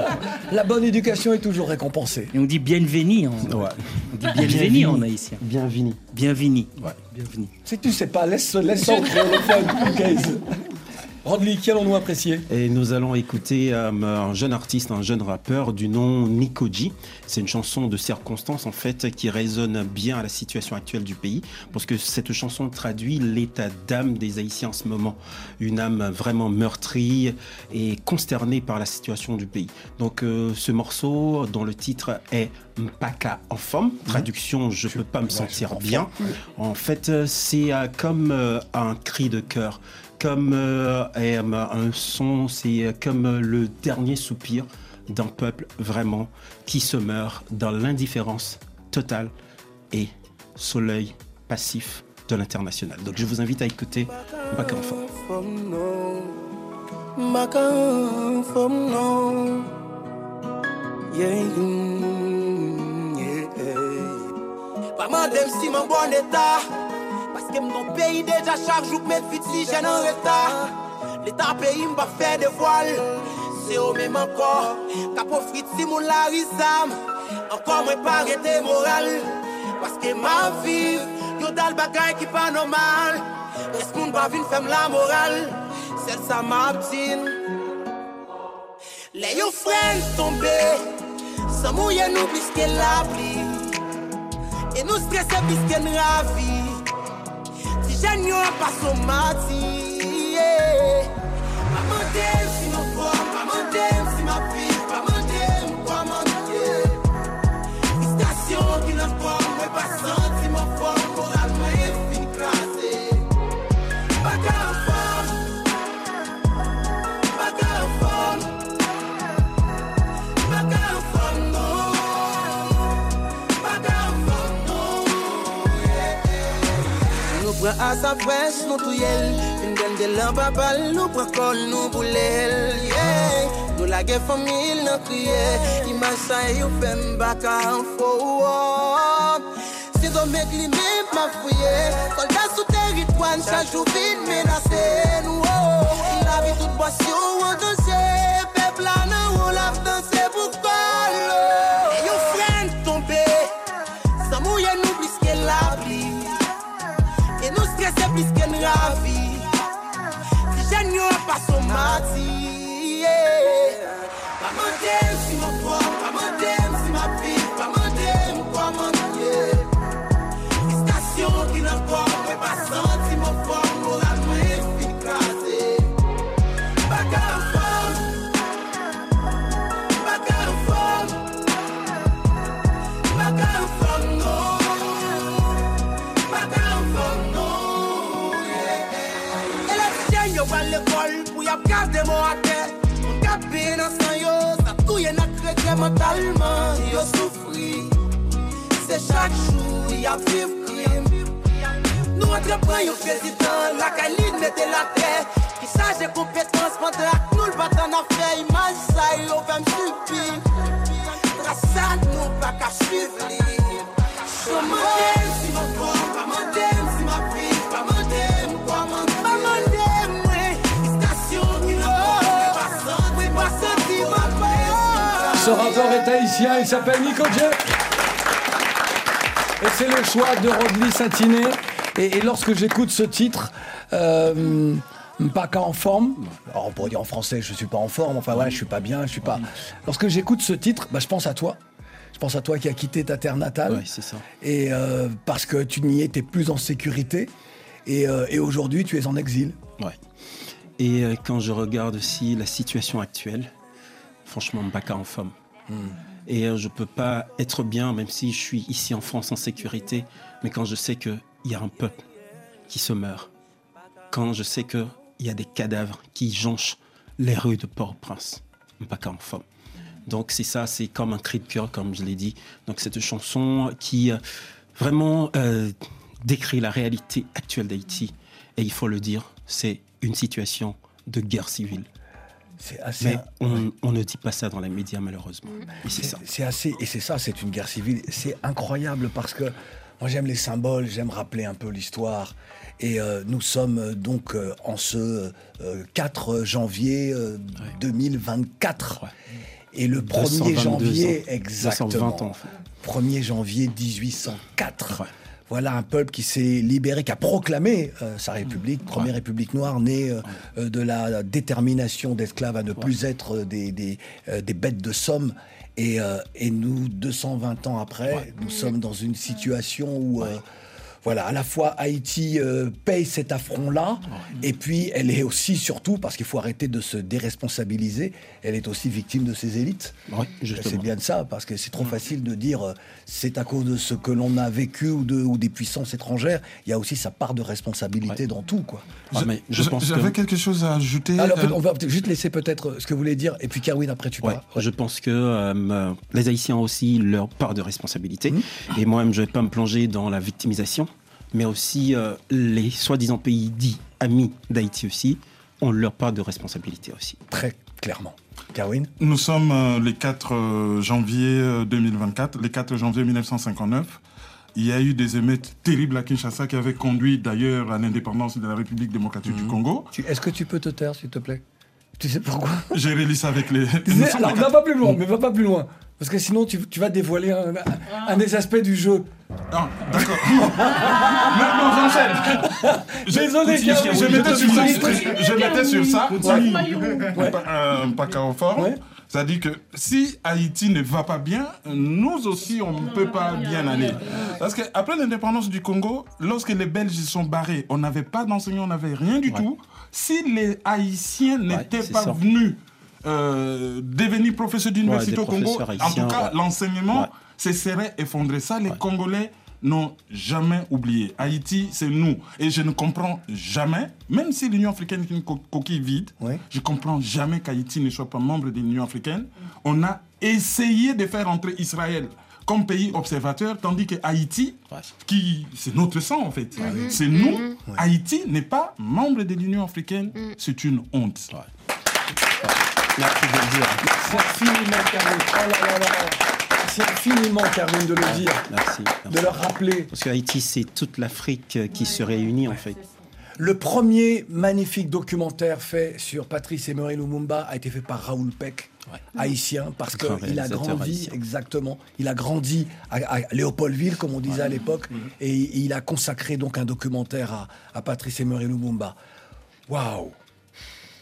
*laughs* la bonne éducation est toujours récompensée. Et on dit bienvenue en, Ouais. on dit bienvenue en haïtien. Bienvenue. Bienvenue. Ouais, bienvenue. Si tu sais pas, laisse, laisse entrer le fun, Gaze. Rodley, qui allons-nous apprécier? Et nous allons écouter euh, un jeune artiste, un jeune rappeur du nom Nikoji. C'est une chanson de circonstance en fait qui résonne bien à la situation actuelle du pays parce que cette chanson traduit l'état d'âme des Haïtiens en ce moment. Une âme vraiment meurtrie et consternée par la situation du pays. Donc euh, ce morceau dont le titre est Mpaka en forme, traduction je peux pas me sentir bien. En fait c'est euh, comme un cri de cœur comme euh, euh, un son, c'est euh, comme le dernier soupir d'un peuple vraiment qui se meurt dans l'indifférence totale et sous l'œil passif de l'international. Donc je vous invite à écouter état, que mon pays déjà chaque jour met vite si j'ai en retard. L'état pays m'a fait des voiles, c'est au même encore. Cap offrit si mon la risam, encore moins pas arrêter moral. Parce que ma vie, yo dal bagay qui pas normal. Est-ce qu'on va venir faire la morale? Celle ça m'a petite. Les yo frères tombés, sans mouiller nous puisque la. Et nous stresser puisque nous ravis. Jen yo pa somati Amante Nous prenons à sa fraîche, nous tuyel. Une gaine de lampe à balle, nous prenons col, nous boulel. Yeah. Nous la guerre famille, nous crier. Image ça et you fait m'baka en faux. Si ton mec li même m'a fouillé. Soldat sous territoire, chaque jour vite menacé. Nous, oh. La vie toute boisson, on dansait. Son mentalement. Yo souffri, c'est chaque jour, y a vivre crime. Nous entreprenons un président, la caline mettait la terre. Qui sage et compétences, pendant que nous le battons en affaire. Image ça, yo, va me subir. Traçade, nous pas qu'à suivre. Ce rappeur est haïtien, il s'appelle Nico J. Et c'est le choix de Rodney Saintinet. Et, et lorsque j'écoute ce titre, euh, Mpaka en forme, alors on pourrait dire en français, je suis pas en forme, enfin voilà, je suis pas bien, je suis pas. Lorsque j'écoute ce titre, bah, je pense à toi. Je pense à toi qui as quitté ta terre natale. Ouais, c'est ça. Et euh, parce que tu n'y étais plus en sécurité. Et, euh, et aujourd'hui, tu es en exil. Ouais. Et quand je regarde aussi la situation actuelle, franchement, Mbaka en forme. Et euh, je peux pas être bien, même si je suis ici en France en sécurité, mais quand je sais qu'il y a un peuple qui se meurt, quand je sais qu'il y a des cadavres qui jonchent les rues de Port-au-Prince, Mbaka en forme. Donc c'est ça, c'est comme un cri de cœur, comme je l'ai dit. Donc cette chanson qui euh, vraiment euh, décrit la réalité actuelle d'Haïti. Et il faut le dire, c'est une situation de guerre civile. C'est assez. Mais on, on ne dit pas ça dans les médias, malheureusement. Et c'est ça. C'est assez, et c'est ça, c'est une guerre civile. C'est incroyable parce que moi j'aime les symboles, j'aime rappeler un peu l'histoire. Et euh, nous sommes euh, donc euh, en ce euh, 4 janvier euh, 2024. Et le 1er 222 janvier, ans. exactement. 220 ans, en fait. 1er janvier 1804. Voilà un peuple qui s'est libéré, qui a proclamé euh, sa république, première république noire, née euh, euh, de la détermination d'esclaves à ne plus être des, des, des bêtes de somme. Et, et nous, 220 ans après, nous sommes dans une situation où, voilà, à la fois Haïti euh, paye cet affront-là, et puis elle est aussi, surtout, parce qu'il faut arrêter de se déresponsabiliser, elle est aussi victime de ses élites. c'est bien de ça, parce que c'est trop facile de dire euh, c'est à cause de ce que l'on a vécu ou, de, ou des puissances étrangères. Il y a aussi sa part de responsabilité dans tout, quoi. Je- J'avais quelque chose à ajouter. Alors, euh, on va peut-être juste laisser peut-être ce que vous voulez dire, et puis Kerwin, après tu Ouais, parles. Je pense que euh, les Haïtiens ont aussi leur part de responsabilité. Mmh. Et moi-même, je ne vais pas me plonger dans la victimisation, mais aussi euh, les soi-disant pays dits amis d'Haïti aussi ont leur part de responsabilité aussi. Très clairement. Kerwin Nous sommes euh, les 4 euh, janvier euh, 2024, les 4 janvier 1959. Il y a eu des émeutes terribles à Kinshasa qui avaient conduit d'ailleurs à l'indépendance de la République démocratique du Congo. Tu- Est-ce que tu peux te taire, s'il te plaît? Tu sais pourquoi? J'ai relis ça avec les. Tu sais, Alors, va pas plus loin, mais va pas plus loin. Parce que sinon, tu, tu vas dévoiler un, un- un des aspects du jeu. Ah, d'accord. *laughs* Maintenant, j'enchaîne. Je- Désolé, je, je mettais te sur ça. Je mettais sur ça. Pas- euh, carrefour. Dit que si Haïti ne va pas bien, nous aussi, on ne peut pas bien aller. Parce qu'après l'indépendance du Congo, lorsque les Belges sont barrés, on n'avait pas d'enseignants, on n'avait rien du tout. Si les Haïtiens n'étaient pas ça. venus euh, devenir professeurs d'université Ouais, au Congo, en tout cas, ouais. l'enseignement Ouais. se serait effondré. Ça, les Congolais n'ont jamais oublié. Haïti, c'est nous. Et je ne comprends jamais, même si l'Union africaine est une co- coquille vide, je ne comprends jamais qu'Haïti ne soit pas membre de l'Union africaine. On a essayé de faire entrer Israël comme pays observateur, tandis que Haïti, qui c'est notre sang en fait, c'est nous. Mhm. Haïti n'est pas membre de l'Union africaine. C'est une honte. Merci infiniment, Karine. Oh là là là. Merci infiniment, Karine, de le dire. Merci. De le rappeler. Parce que Haïti, c'est toute l'Afrique qui se réunit en fait. Le premier magnifique documentaire fait sur Patrice Emery Lumumba a été fait par Raoul Peck, haïtien, parce qu'il a grandi, haïtien. exactement, il a grandi à, à Léopoldville, comme on disait à l'époque, et il a consacré donc un documentaire à, à Patrice Emery Lumumba. Waouh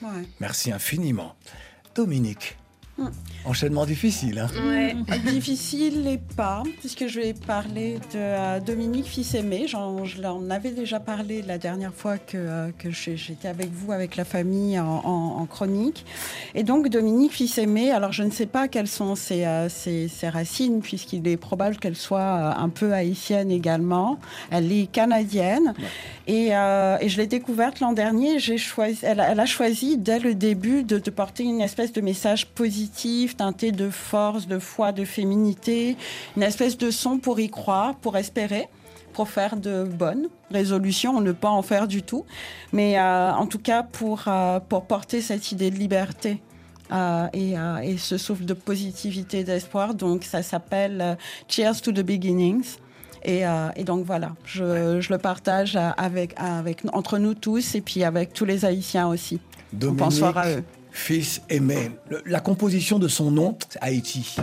Ouais. Merci infiniment. Dominique. Enchaînement difficile. Hein Ouais. Difficile et pas, puisque je vais parler de euh, Dominique Fils-Aimé. Je l'en avais déjà parlé la dernière fois que, euh, que j'étais avec vous, avec la famille en, en- en chronique. Et donc, Dominique Fils-Aimé, alors je ne sais pas quelles sont ses, euh, ses- ses racines, puisqu'il est probable qu'elle soit un peu haïtienne également. Elle est canadienne. Et, euh, et je l'ai découverte l'an dernier. J'ai choisi, elle, a- elle a choisi dès le début de, de porter une espèce de message positif, teinté de force, de foi, de féminité, une espèce de son pour y croire, pour espérer pour faire de bonnes résolutions, ne pas en faire du tout, mais euh, en tout cas pour, euh, pour porter cette idée de liberté. euh, et, et ce souffle de positivité, d'espoir. Donc ça s'appelle Cheers to the Beginnings. Et, et donc voilà, je, je le partage avec, avec, entre nous tous et puis avec tous les Haïtiens aussi. On pense fort à eux. Fils aimé. Le- la composition de son nom, c'est Haïti.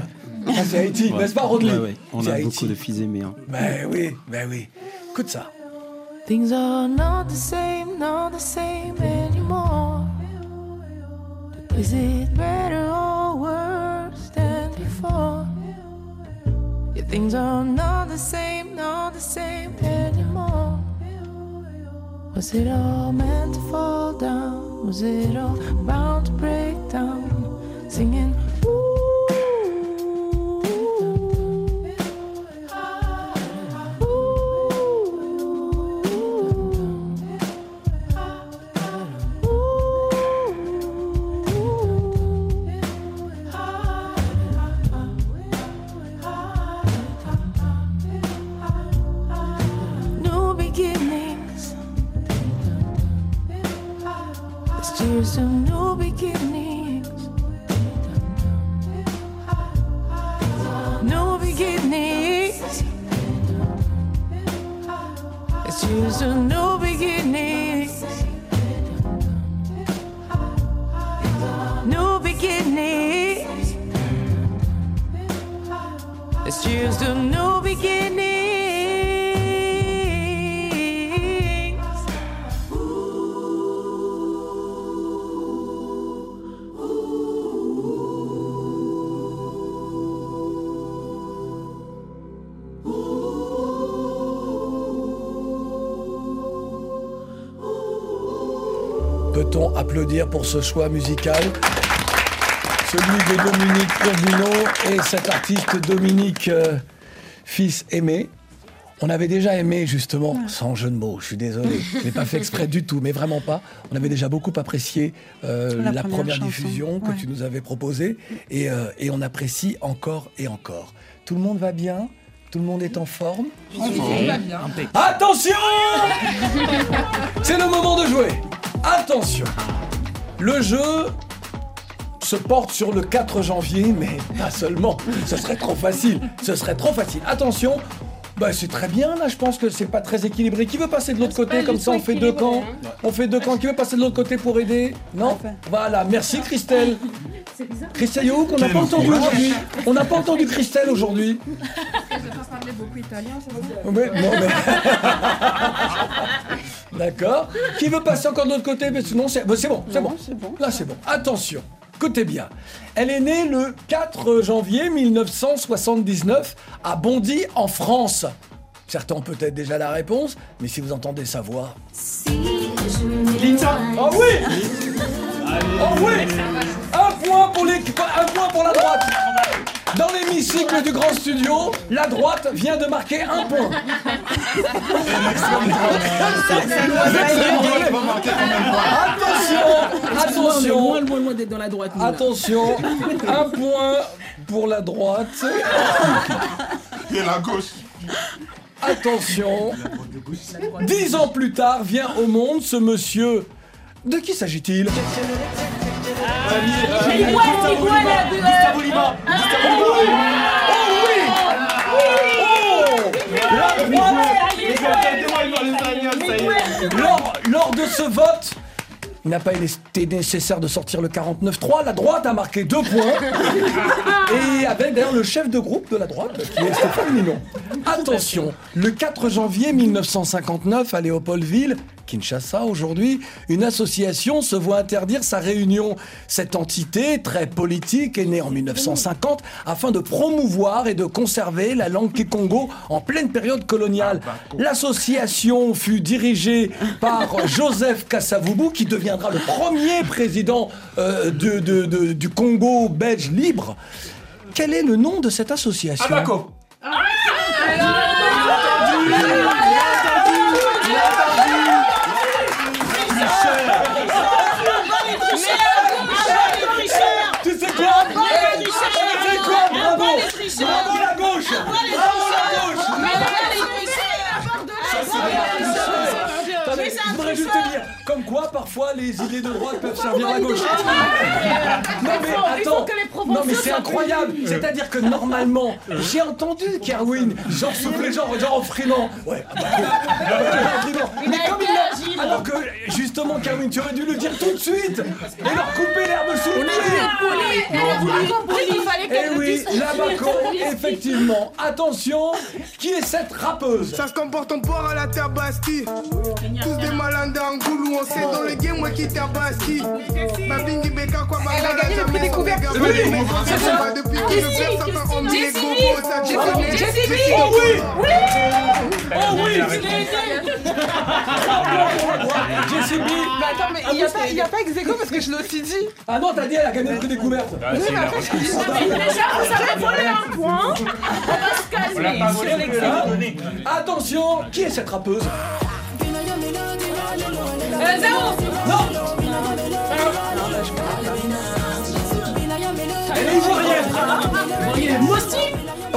Ah, c'est Haïti, Ouais. n'est-ce pas, Rodney Ouais, ouais. On a Haïti. beaucoup de fils aimés. hein. Ben oui, ben oui. Écoute ça. Things are not the same, not the same anymore. Is it better or worse than before? Yeah, things are not the same, not the same anymore. Was it all meant to fall down? Was it all bound to break down? Singing. New It's just a new beginning. New beginnings. It's just a new beginnings. Peut-on applaudir pour ce choix musical Celui de Dominique Courbino et cet artiste Dominique euh, Fils Aimé. On avait déjà aimé justement, sans jeu de mots, je suis désolé, je l'ai pas fait exprès du tout, mais vraiment pas. On avait déjà beaucoup apprécié euh, La la, première diffusion que ouais. tu nous avais proposée et, euh, et on apprécie encore et encore. Tout le monde va bien? Tout le monde est en forme? Bien. Attention C'est le moment de jouer. Attention. Le jeu se porte sur le 4 janvier, mais pas seulement. Ce serait trop facile. Ce serait trop facile. Attention. Bah, c'est très bien là, je pense que c'est pas très équilibré. Qui veut passer de l'autre côté comme ça on fait deux camps On fait deux camps. Qui veut passer de l'autre côté pour aider? Non? Voilà, merci Christelle. Christelle Youk, on n'a pas entendu aujourd'hui? On n'a pas entendu Christelle aujourd'hui. Je parlais beaucoup italien, c'est bon Ouais, non, mais- *laughs* D'accord. Qui veut passer encore de l'autre côté Mais sinon, c'est bah, c'est bon, c'est bon. Là, c'est bon. Attention, écoutez bien. Elle est née le 4 janvier 1979 à Bondy, en France. Certains ont peut-être déjà la réponse, mais si vous entendez sa voix. Lisa. Oh oui Oh oui *laughs* Un point pour l'équipe, un point pour la droite. Dans l'hémicycle du grand studio, la droite vient de marquer un point. Attention, attention. Loin, loin, loin d'être dans la droite. Attention, un point pour la droite. Et la gauche. Attention. Dix ans plus tard vient au monde ce monsieur. De qui s'agit-il? Igual, igual à- Gustavo Lima. Oh oui. Oh La droite lors, lors de ce vote, il n'a pas été nécessaire de sortir le 49-3. La droite a marqué deux points. *laughs* Et avec d'ailleurs le chef de groupe de la droite, qui est Stéphane Minon. Attention, le 4 janvier 1959, à Léopoldville, Kinshasa aujourd'hui, une association se voit interdire sa réunion. Cette entité, très politique, est née en 1950 afin de promouvoir et de conserver la langue kikongo en pleine période coloniale. L'association fut dirigée par Joseph Kassavubu, qui le premier président euh, du Congo belge libre. Quel est le nom de cette association? Tu sais quoi Eh, Tu sais quoi Bravo Bravo la gauche Bravo la gauche Attendez, je voudrais juste te dire, comme quoi parfois les idées de droite peuvent servir la gauche. Non mais attends, non mais c'est incroyable. C'est-à-dire que normalement, j'ai entendu Kerwin, genre souffler, genre, genre en frimant. Ouais, ah bah, en frimant. Il Mais a comme il a- alors que justement Kerwin, tu aurais dû le dire tout de suite et leur couper l'herbe sous le pied. Elle a voulu compris qu'il fallait Eh qu'elle le dise. effectivement. Attention, qui est cette rappeuse? Ça se comporte en port à la terre Bastille. Tous des malandins en goulou, on sait dans le game, moi qui t'ai Bastille. Ma bingi beka quoi, ma Elle a gagné le prix découverte. Oui, Oui, mais c'est c'est ça. pas depuis que Jessie, je perds certains ont mis les Jessie, gobos, ça Jessie, tu connais. Jessie, Jessie, oh oui, oui. Oh oui Jessie B Mais attends, mais il n'y a, pas- il y a pas ex aequo parce que je l'ai aussi dit. Ah non, t'as dit elle a gagné le prix découverte Oui, mais après, je dis déjà, vous avez volé un point. On va se calmer sur. Attention, qui est cette rappeuse?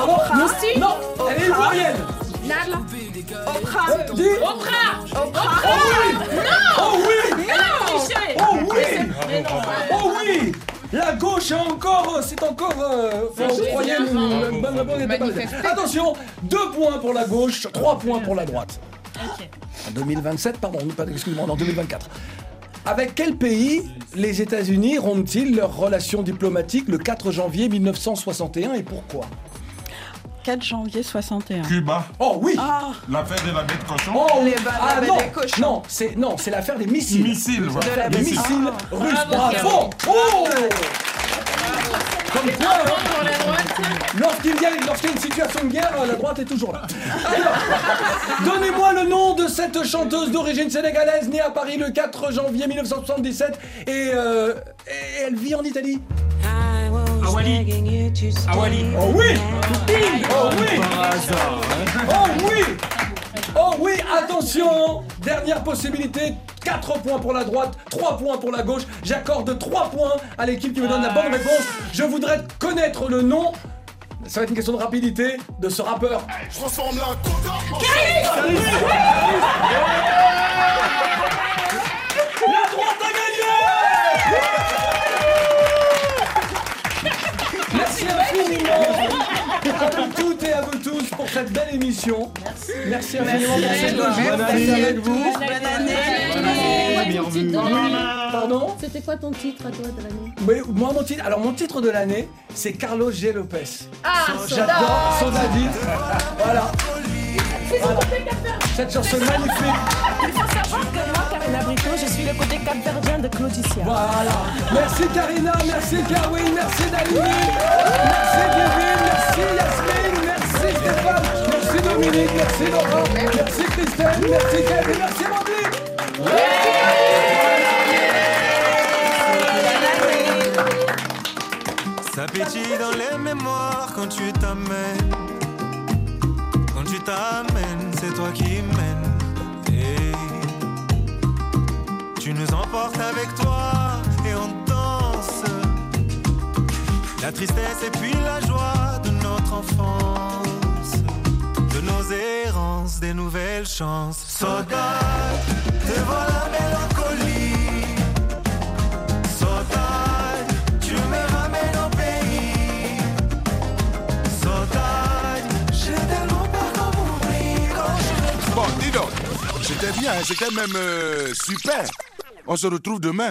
Moussi. Non, elle est ivoirienne. Oprah. Euh, dis Oprah. Oh oui Non. Oh oui Elle a triché. Oh oui Oh oui La gauche a encore, c'est encore, euh, C'est croyez bien. une bonne réponse n'était pas Manifestez. bonne. Attention, deux points pour la gauche, trois points pour la droite. En 2027, pardon, excuse-moi, en 2024. Avec quel pays les États-Unis rompent-ils leurs relations diplomatiques le 4 janvier 1961 et pourquoi? 4 janvier 61. Cuba. Oh oui L'affaire de la bête cochon. Oh, Les ah, non, des cochons. non, c'est non, c'est l'affaire des missiles. Missiles, voilà. L'affaire De la des missiles. Ah. russes. Bravo, Bravo. Oh Comme quoi, hein, lorsqu'il y, a, lorsqu'il y a une situation de guerre, la droite est toujours là. Alors, donnez-moi le nom de cette chanteuse d'origine sénégalaise née à Paris le 4 janvier 1977 et, euh, et elle vit en Italie. Awali. Awali. Oh oui Oh oui Oh oui Oh oui, attention. Dernière possibilité, 4 points pour la droite, 3 points pour la gauche. J'accorde 3 points à l'équipe qui me donne la bonne réponse. Je voudrais connaître le nom, ça va être une question de rapidité, de ce rappeur. Je transforme la La droite a gagné cette belle émission. Merci. Merci infiniment pour deux jours passés avec vous. Bonne année. Pardon C'était quoi ton titre à toi de l'année? Mais moi, mon titre, alors mon titre de l'année, c'est Carlos G. Lopez. Ah, J'adore son avis. Voilà. Voilà. Cette chanson magnifique. Il faut savoir que moi, Karina Brito, je suis le côté capverdien de Claudicia. Voilà. Merci Karina, merci Karwin, merci Daline, merci Kevin, merci Yasmine, merci Merci Dominique, merci Laurent, merci Christelle, merci Kevin, merci Mandy. Ça pétille dans les mémoires quand tu t'amènes. Quand tu t'amènes, c'est toi qui mènes. Et tu nous emportes avec toi et on danse. La tristesse et puis la joie de notre enfance. Errances, des nouvelles chances. Saudade, devant la mélancolie. Saudade, tu me ramènes au pays. Saudade, j'ai tellement peur qu'on m'oublie Bon, dis donc. C'était bien, c'était même euh, super. On se retrouve demain.